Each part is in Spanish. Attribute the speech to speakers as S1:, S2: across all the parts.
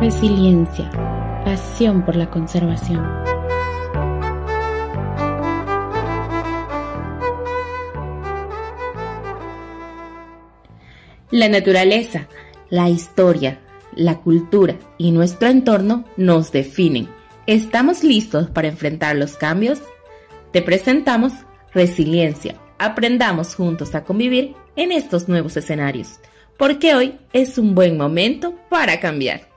S1: Resiliencia, pasión por la conservación. La naturaleza, la historia, la cultura y nuestro entorno nos definen. ¿Estamos listos para enfrentar los cambios? Te presentamos Resiliencia. Aprendamos juntos a convivir en estos nuevos escenarios, porque hoy es un buen momento para cambiar.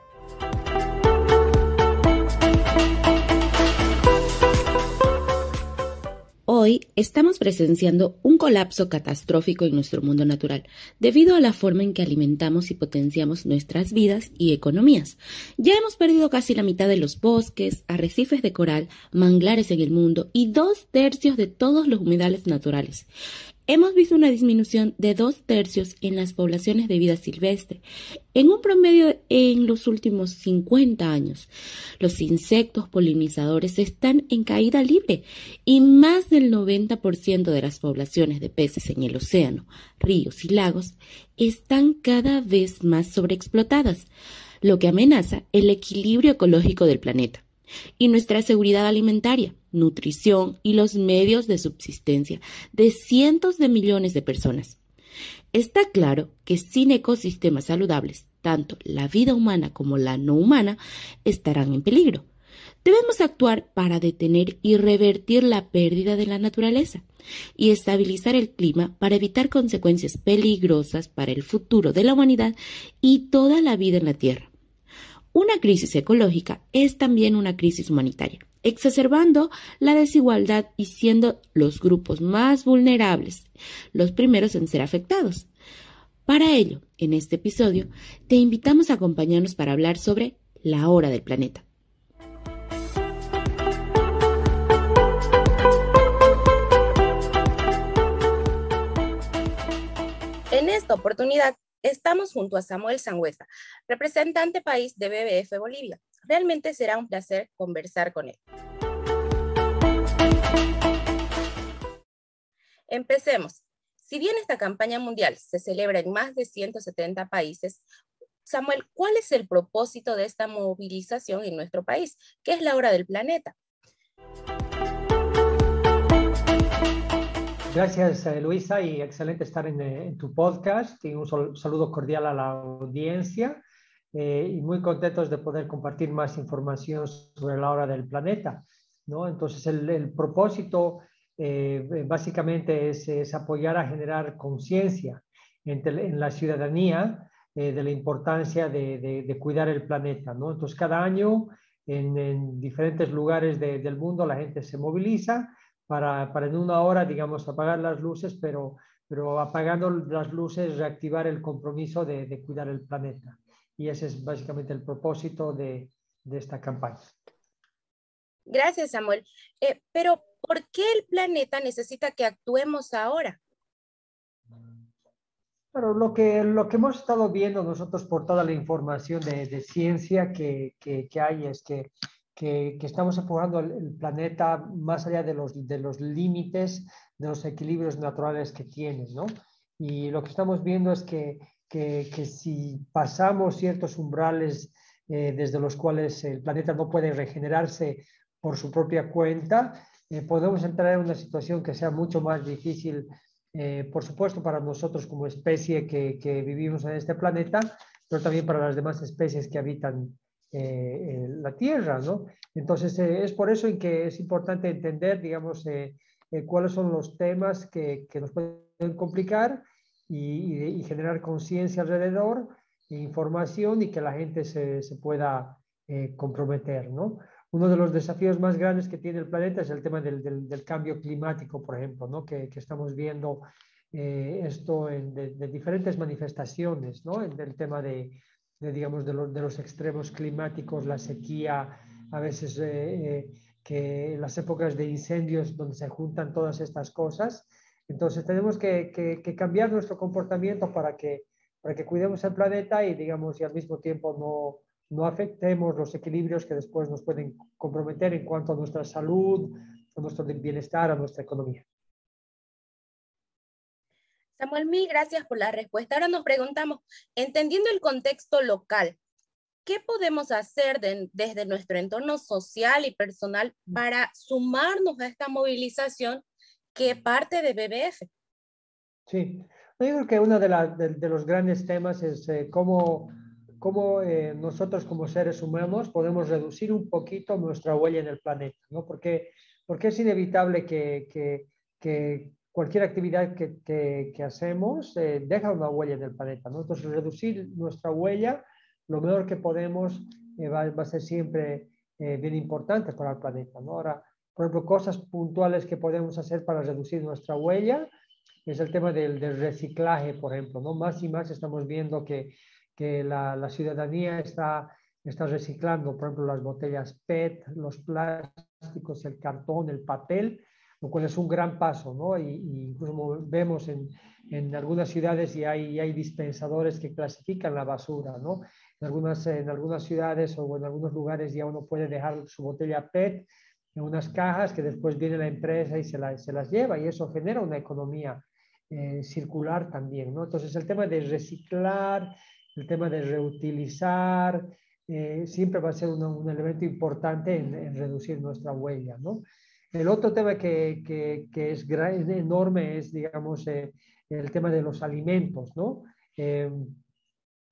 S1: Hoy estamos presenciando un colapso catastrófico en nuestro mundo natural, debido a la forma en que alimentamos y potenciamos nuestras vidas y economías. Ya hemos perdido casi la mitad de los bosques, arrecifes de coral, manglares en el mundo y dos tercios de todos los humedales naturales. Hemos visto una disminución de dos tercios en las poblaciones de vida silvestre, en un promedio en los últimos 50 años. Los insectos polinizadores están en caída libre y más del 90% de las poblaciones de peces en el océano, ríos y lagos están cada vez más sobreexplotadas, lo que amenaza el equilibrio ecológico del planeta y nuestra seguridad alimentaria, nutrición y los medios de subsistencia de cientos de millones de personas. Está claro que sin ecosistemas saludables, tanto la vida humana como la no humana estarán en peligro. Debemos actuar para detener y revertir la pérdida de la naturaleza y estabilizar el clima para evitar consecuencias peligrosas para el futuro de la humanidad y toda la vida en la Tierra. Una crisis ecológica es también una crisis humanitaria, exacerbando la desigualdad y siendo los grupos más vulnerables los primeros en ser afectados. Para ello, en este episodio, te invitamos a acompañarnos para hablar sobre la hora del planeta.
S2: En esta oportunidad Estamos junto a Samuel Sangüesa, representante país de BBF Bolivia. Realmente será un placer conversar con él. Empecemos. Si bien esta campaña mundial se celebra en más de 170 países, Samuel, ¿cuál es el propósito de esta movilización en nuestro país? ¿Qué es la hora del planeta?
S3: Gracias, eh, Luisa, y excelente estar eh, en, tu podcast. Y un saludo cordial a la audiencia. Eh, y muy contentos de poder compartir más información sobre la hora del planeta. ¿no? Entonces, el, propósito básicamente es, apoyar a generar conciencia en, la ciudadanía de la importancia de, cuidar el planeta. ¿no? Entonces, cada año en, diferentes lugares del mundo la gente se moviliza para, para en una hora, digamos, apagar las luces, pero, pero apagando las luces, reactivar el compromiso de, de cuidar el planeta. Y ese es básicamente el propósito de, de esta campaña.
S2: Gracias, Samuel. Eh, pero, ¿por qué el planeta necesita que actuemos ahora?
S3: Pero lo que, lo que hemos estado viendo nosotros por toda la información de, de ciencia que, que, que, hay es que que, estamos empujando el, planeta más allá de los, de los límites, de los equilibrios naturales que tiene, ¿no? Y lo que estamos viendo es que, que, si pasamos ciertos umbrales eh, desde los cuales el planeta no puede regenerarse por su propia cuenta, eh, podemos entrar en una situación que sea mucho más difícil, eh, por supuesto, para nosotros como especie que, que, vivimos en este planeta, pero también para las demás especies que habitan eh, la tierra, ¿no? Entonces, eh, es por eso en que es importante entender, digamos, eh, cuáles son los temas que, que nos pueden complicar y, generar conciencia alrededor, información y que la gente se, se pueda comprometer, ¿no? Uno de los desafíos más grandes que tiene el planeta es el tema del, del, cambio climático, por ejemplo, ¿no? que, que estamos viendo esto en de, diferentes manifestaciones, ¿no? En el tema de, de, digamos, de, de, los extremos climáticos, la sequía, a veces eh, eh, que las épocas de incendios donde se juntan todas estas cosas. Entonces tenemos que, que, cambiar nuestro comportamiento para que, para que cuidemos el planeta y, digamos, y al mismo tiempo no, no afectemos los equilibrios que después nos pueden comprometer en cuanto a nuestra salud, a nuestro bienestar, a nuestra economía.
S2: Samuel, mil gracias por la respuesta. Ahora nos preguntamos, entendiendo el contexto local, ¿qué podemos hacer desde nuestro entorno social y personal para sumarnos a esta movilización que parte de BBF?
S3: Sí, yo creo que uno de, de, los grandes temas es eh, cómo, cómo eh, nosotros como seres humanos podemos reducir un poquito nuestra huella en el planeta, ¿no? Porque, porque es inevitable que, que, que cualquier actividad que, que hacemos eh, deja una huella en el planeta, ¿no? Entonces, reducir nuestra huella lo mejor que podemos va, va, a ser siempre bien importante para el planeta, ¿no? Ahora, por ejemplo, cosas puntuales que podemos hacer para reducir nuestra huella, es el tema del, del, reciclaje, por ejemplo. ¿no? Más y más estamos viendo que, que la, la, ciudadanía está, está reciclando, por ejemplo, las botellas PET, los plásticos, el cartón, el papel, lo cual es un gran paso. ¿no? Y, y incluso vemos en, en, algunas ciudades y hay, hay dispensadores que clasifican la basura. ¿no? En, algunas, en algunas ciudades o en algunos lugares ya uno puede dejar su botella PET en unas cajas que después viene la empresa y se, la, se las lleva y eso genera una economía eh, circular también, ¿no? Entonces el tema de reciclar, el tema de reutilizar, eh, siempre va a ser un elemento importante en, reducir nuestra huella, ¿no? El otro tema que, que, que es enorme es, digamos, eh, el tema de los alimentos, ¿no?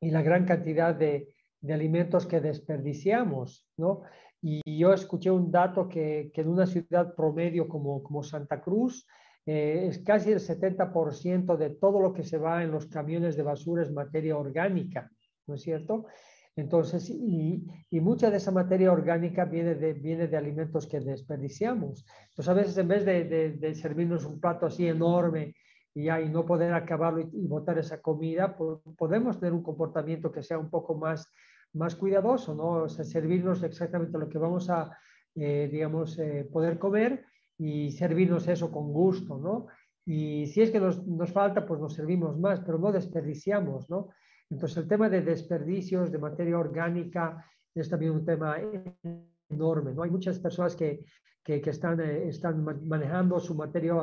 S3: y la gran cantidad de, alimentos que desperdiciamos, ¿no? Y yo escuché un dato que, en una ciudad promedio como, como Santa Cruz, eh, es casi el 70% de todo lo que se va en los camiones de basura es materia orgánica, ¿no es cierto? Entonces, y, y, mucha de esa materia orgánica viene de, alimentos que desperdiciamos. Entonces, a veces en vez de, de, servirnos un plato así enorme y, y no poder acabarlo y, botar esa comida, podemos tener un comportamiento que sea un poco más, más cuidadoso, ¿no? O sea, servirnos exactamente lo que vamos a, eh, digamos, eh, poder comer y servirnos eso con gusto, ¿no? Y si es que nos, falta, pues nos servimos más, pero no desperdiciamos, ¿no? Entonces el tema de desperdicios de materia orgánica es también un tema enorme, ¿no? Hay muchas personas que, que, que están, eh, están manejando su materia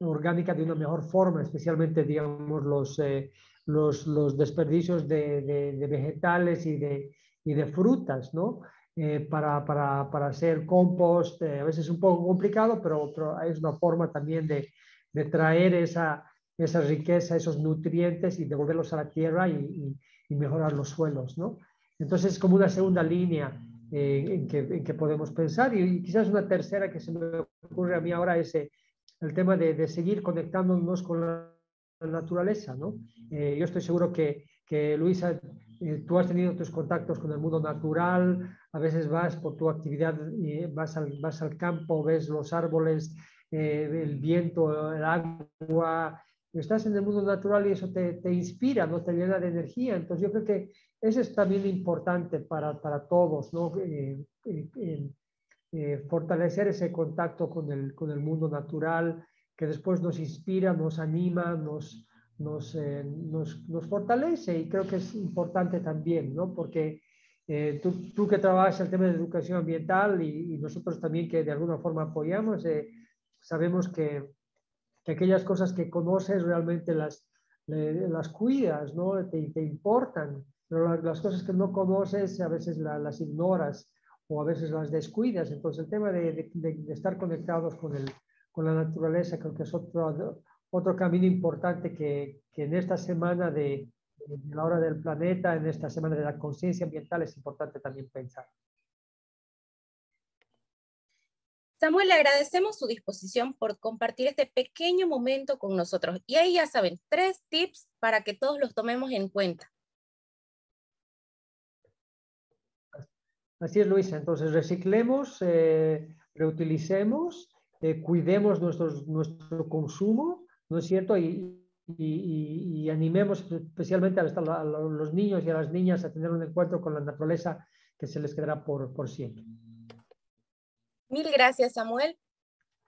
S3: orgánica de una mejor forma, especialmente, digamos, los, eh, los, los, desperdicios de, de, de vegetales y de, y de frutas, ¿no? Eh, para, para, para, hacer compost. Eh, a veces es un poco complicado, pero, pero es una forma también de, de, traer esa, esa riqueza, esos nutrientes y devolverlos a la tierra y, y, mejorar los suelos. ¿no? Entonces es como una segunda línea eh, en, que, en, que, podemos pensar y, quizás una tercera que se me ocurre a mí ahora es el tema de, de, seguir conectándonos con la naturaleza. ¿no? yo estoy seguro que, que Luisa, tú has tenido tus contactos con el mundo natural, a veces vas por tu actividad, y vas, al, vas al campo, ves los árboles, eh, el viento, el agua, estás en el mundo natural y eso te, te, inspira, ¿no? te llena de energía. Entonces yo creo que eso es también importante para, para todos, ¿no? Eh, eh, eh, fortalecer ese contacto con el, con el mundo natural que después nos inspira, nos anima, nos, nos, nos, nos, fortalece y creo que es importante también, ¿no? Porque eh, tú, tú, que trabajas el tema de educación ambiental y, y nosotros también que de alguna forma apoyamos, eh, sabemos que, aquellas cosas que conoces realmente las, las cuidas, ¿no? Te, te importan, pero las, cosas que no conoces a veces la, las ignoras o a veces las descuidas. Entonces el tema de, de, de estar conectados con, el, con la naturaleza creo que es otro, otro camino importante que, que en esta semana de, en la hora del planeta, en esta semana de la conciencia ambiental, es importante también pensar.
S2: Samuel, le agradecemos su disposición por compartir este pequeño momento con nosotros. Y ahí ya saben, tres tips para que todos los tomemos en cuenta.
S3: Así es, Luisa. Entonces, reciclemos, eh, reutilicemos, eh, cuidemos nuestros, nuestro consumo, ¿no es cierto? Y, y, animemos especialmente a, los niños y a las niñas a tener un encuentro con la naturaleza que se les quedará por, por siempre.
S2: Mil gracias, Samuel.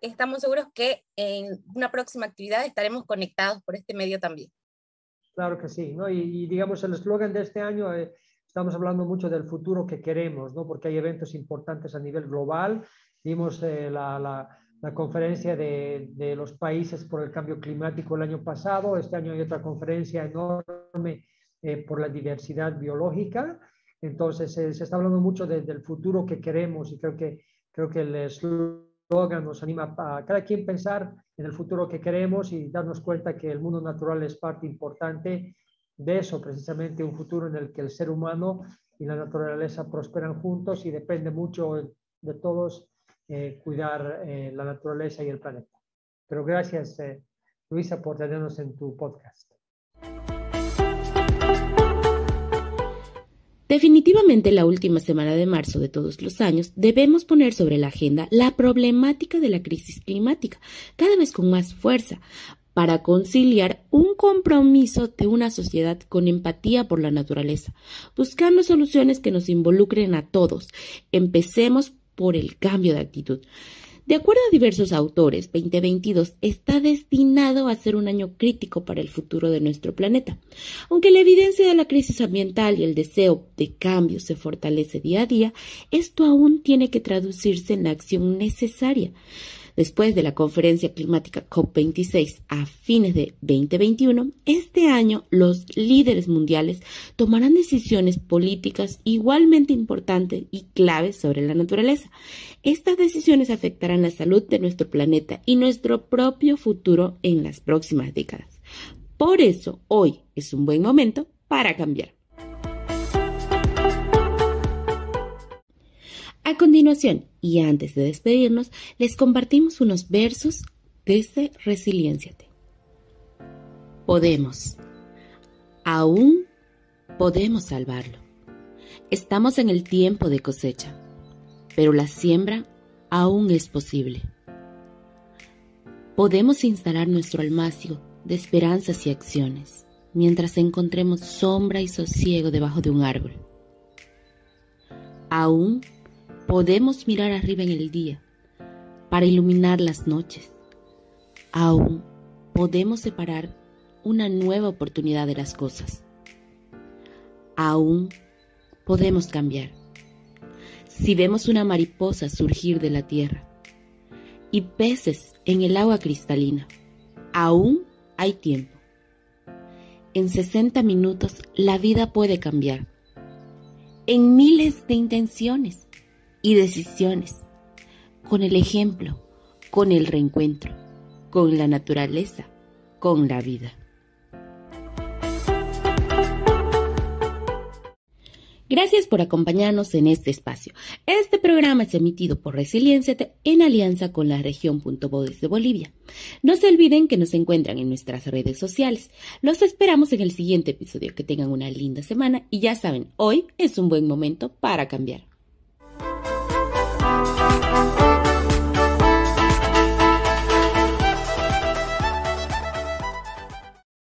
S2: Estamos seguros que en una próxima actividad estaremos conectados por este medio también.
S3: Claro que sí, ¿no? Y, digamos, el eslogan de este año, eh, estamos hablando mucho del futuro que queremos, ¿no? Porque hay eventos importantes a nivel global. Vimos eh, la, la la conferencia de, de, los países por el cambio climático el año pasado. Este año hay otra conferencia enorme eh, por la diversidad biológica. Entonces, se está hablando mucho del futuro que queremos y creo que, creo que el eslogan nos anima a cada quien pensar en el futuro que queremos y darnos cuenta que el mundo natural es parte importante de eso, precisamente un futuro en el que el ser humano y la naturaleza prosperan juntos y depende mucho de todos eh, cuidar eh, la naturaleza y el planeta. Pero gracias, eh, Luisa, por tenernos en tu podcast.
S1: Definitivamente la última semana de marzo de todos los años debemos poner sobre la agenda la problemática de la crisis climática, cada vez con más fuerza, para conciliar un compromiso de una sociedad con empatía por la naturaleza, buscando soluciones que nos involucren a todos. Empecemos por el cambio de actitud. De acuerdo a diversos autores, 2022 está destinado a ser un año crítico para el futuro de nuestro planeta. Aunque la evidencia de la crisis ambiental y el deseo de cambio se fortalece día a día, esto aún tiene que traducirse en la acción necesaria. Después de la conferencia climática COP26 a fines de 2021, este año los líderes mundiales tomarán decisiones políticas igualmente importantes y claves sobre la naturaleza. Estas decisiones afectarán la salud de nuestro planeta y nuestro propio futuro en las próximas décadas. Por eso, hoy es un buen momento para cambiar. A continuación, y antes de despedirnos, les compartimos unos versos desde Resilienciate. Podemos. Aún podemos salvarlo. Estamos en el tiempo de cosecha, pero la siembra aún es posible. Podemos instalar nuestro almacio de esperanzas y acciones mientras encontremos sombra y sosiego debajo de un árbol. Aún podemos mirar arriba en el día para iluminar las noches. Aún podemos separar una nueva oportunidad de las cosas. Aún podemos cambiar. Si vemos una mariposa surgir de la tierra y peces en el agua cristalina, aún hay tiempo. En 60 minutos la vida puede cambiar. En miles de intenciones y decisiones, con el ejemplo, con el reencuentro, con la naturaleza, con la vida. Gracias por acompañarnos en este espacio. Este programa es emitido por Resiliencia en alianza con la región Punto Bodes de Bolivia. No se olviden que nos encuentran en nuestras redes sociales. Los esperamos en el siguiente episodio. Que tengan una linda semana y ya saben, hoy es un buen momento para cambiar.